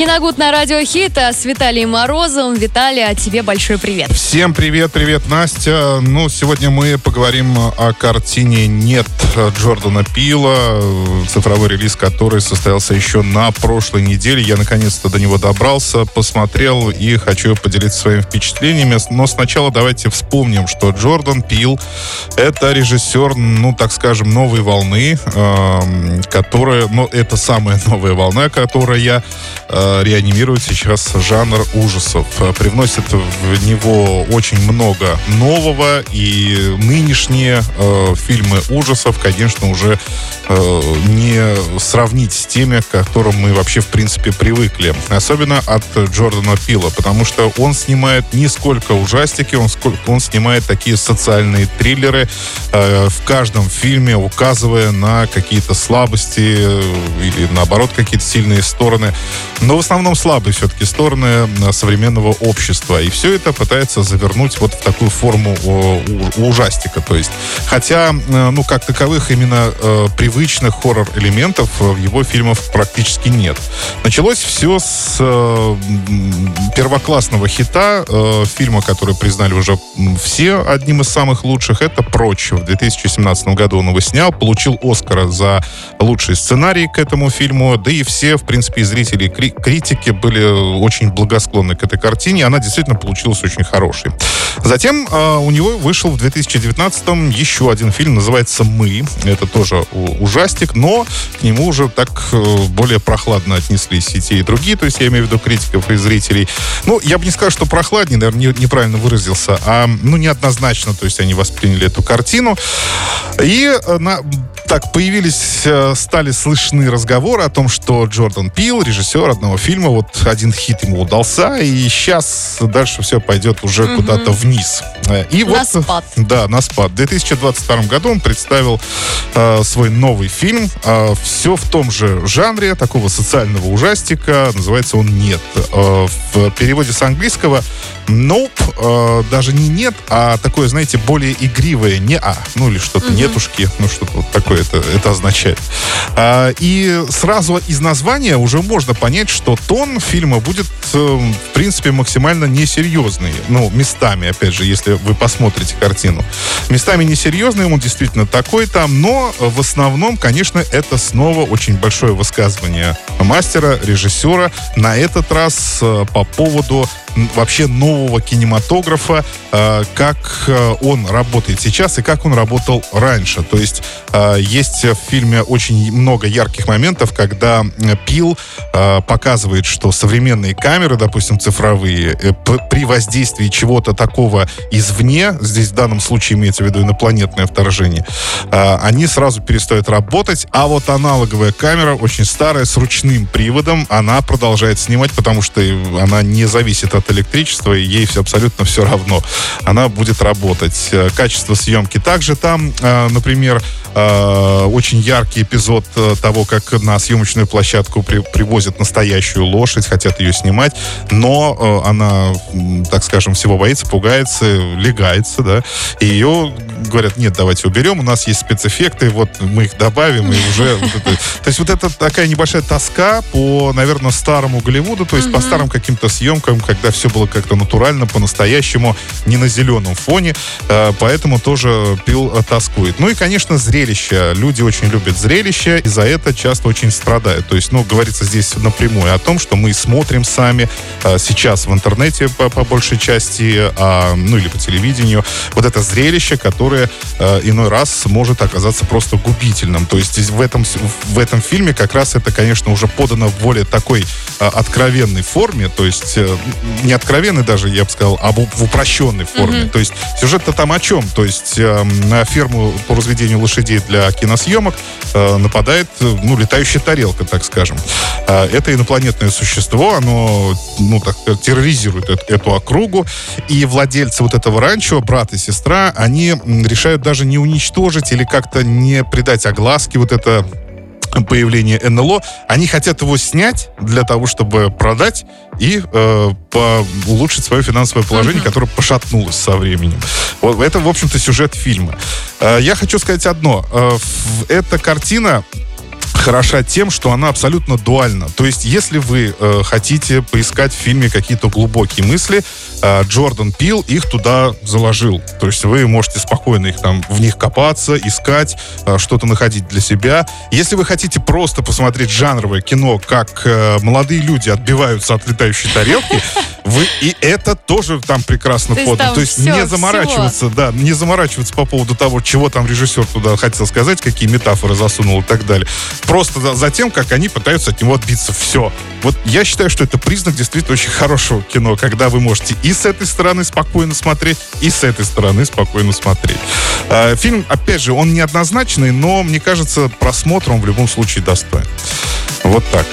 Киногуд на радио Хит а с Виталием Морозовым. Виталий, а тебе большой привет. Всем привет, привет, Настя. Ну, сегодня мы поговорим о картине «Нет» Джордана Пила, цифровой релиз который состоялся еще на прошлой неделе. Я наконец-то до него добрался, посмотрел и хочу поделиться своими впечатлениями. Но сначала давайте вспомним, что Джордан Пил — это режиссер, ну, так скажем, новой волны, э, которая, ну, это самая новая волна, которая э, реанимирует сейчас жанр ужасов. Привносит в него очень много нового, и нынешние э, фильмы ужасов, конечно, уже э, не сравнить с теми, к которым мы вообще, в принципе, привыкли. Особенно от Джордана Пила, потому что он снимает не сколько ужастики, он, сколько, он снимает такие социальные триллеры э, в каждом фильме, указывая на какие-то слабости э, или, наоборот, какие-то сильные стороны. Но в основном слабые все-таки стороны э, современного общества. И все это пытается завернуть вот в такую форму ужастика. То есть, хотя, э, ну, как таковых именно э, привычных хоррор-элементов в его фильмах практически нет. Началось все с первоклассного хита, фильма, который признали уже все одним из самых лучших. Это «Прочь». В 2017 году он его снял, получил Оскара за лучший сценарий к этому фильму. Да и все, в принципе, и зрители, и критики были очень благосклонны к этой картине. Она действительно получилась очень хорошей. Затем э, у него вышел в 2019-м еще один фильм, называется «Мы». Это тоже ужастик, но к нему уже так э, более прохладно отнеслись и те, и другие. То есть я имею в виду критиков и зрителей. Ну, я бы не сказал, что прохладнее, наверное, не, неправильно выразился, а ну, неоднозначно. То есть они восприняли эту картину. И э, на, так появились, э, стали слышны разговоры о том, что Джордан Пил, режиссер одного фильма, вот один хит ему удался, и сейчас дальше все пойдет уже угу. куда-то вниз. Э, и на вот, спад. Да, на спад. В 2022 году он представил э, свой новый фильм. Э, все в том же жанре, такого социального ужастика. Называется он «Нет». Э, в переводе с английского Nope, э, даже не нет, а такое, знаете, более игривое не а, ну или что-то угу. нетушки, ну что-то вот такое это, это означает. А, и сразу из названия уже можно понять, что тон фильма будет, э, в принципе, максимально несерьезный. Ну, местами, опять же, если вы посмотрите картину. Местами несерьезный, он действительно такой там, но в основном, конечно, это снова очень большое высказывание мастера, режиссера, на этот раз э, по поводу вообще нового кинематографа, э, как э, он работает сейчас и как он работал раньше. То есть э, есть в фильме очень много ярких моментов, когда Пил показывает, что современные камеры, допустим, цифровые, при воздействии чего-то такого извне, здесь в данном случае имеется в виду инопланетное вторжение, они сразу перестают работать, а вот аналоговая камера, очень старая, с ручным приводом, она продолжает снимать, потому что она не зависит от электричества, и ей все абсолютно все равно. Она будет работать. Э, качество съемки также там, э, например, э, очень яркий эпизод того, как на съемочную площадку при, привозят настоящую лошадь, хотят ее снимать, но она, так скажем, всего боится, пугается, легается, да, и ее говорят, нет, давайте уберем, у нас есть спецэффекты, вот мы их добавим, и уже... То есть вот это такая небольшая тоска по, наверное, старому Голливуду, то есть по старым каким-то съемкам, когда все было как-то натурально, по-настоящему, не на зеленом фоне, э, поэтому тоже пил э, тоскует. Ну и, конечно, зрелище. Люди очень любят зрелище, и за это часто очень страдают. То есть, ну, говорится здесь напрямую о том, что мы смотрим сами э, сейчас в интернете по, по большей части, а, ну или по телевидению, вот это зрелище, которое иной раз может оказаться просто губительным. То есть в этом, в этом фильме как раз это, конечно, уже подано в более такой откровенной форме, то есть не откровенный даже, я бы сказал, а в упрощенной форме. Mm-hmm. То есть сюжет-то там о чем? То есть э, на ферму по разведению лошадей для киносъемок э, нападает, ну, летающая тарелка, так скажем. Э, это инопланетное существо, оно, ну, так, терроризирует эту, округу, и владельцы вот этого ранчо, брат и сестра, они решают даже не уничтожить или как-то не придать огласки вот это появления НЛО. Они хотят его снять для того, чтобы продать и э, по, улучшить свое финансовое положение, uh-huh. которое пошатнулось со временем. Вот это, в общем-то, сюжет фильма. Э, я хочу сказать одно. Э, эта картина хороша тем, что она абсолютно дуальна. То есть, если вы э, хотите поискать в фильме какие-то глубокие мысли, э, Джордан Пил их туда заложил. То есть, вы можете спокойно их там в них копаться, искать, э, что-то находить для себя. Если вы хотите просто посмотреть жанровое кино, как э, молодые люди отбиваются от летающей тарелки, вы и это тоже там прекрасно То подано. То есть не заморачиваться, да, не заморачиваться по поводу того, чего там режиссер туда хотел сказать, какие метафоры засунул и так далее просто за, тем, как они пытаются от него отбиться. Все. Вот я считаю, что это признак действительно очень хорошего кино, когда вы можете и с этой стороны спокойно смотреть, и с этой стороны спокойно смотреть. А, фильм, опять же, он неоднозначный, но, мне кажется, просмотр он в любом случае достоин. Вот так.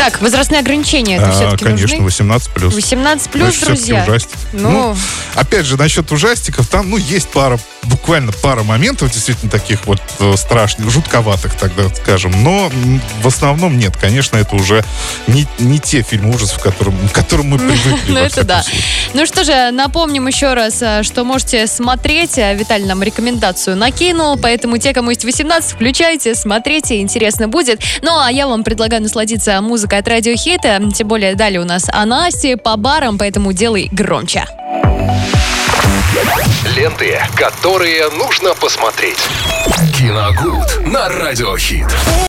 Так, возрастные ограничения это А, все-таки конечно, нужны? 18 плюс. 18 плюс, друзья. ужастик. Ну, опять же, насчет ужастиков, там, ну, есть пара, буквально пара моментов, действительно, таких вот э, страшных, жутковатых, тогда скажем. Но в основном нет, конечно, это уже не, не те фильмы ужасов, к которым, к которым мы привыкли. Ну, это да. случае. Ну что же, напомним еще раз, а, что можете смотреть. А, Виталий нам рекомендацию накинул, поэтому те, кому есть 18, включайте, смотрите, интересно будет. Ну, а я вам предлагаю насладиться музыкой от Радио Хита, тем более далее у нас о Насте по барам, поэтому делай громче. Ленты, которые нужно посмотреть. Киногуд на Радиохит.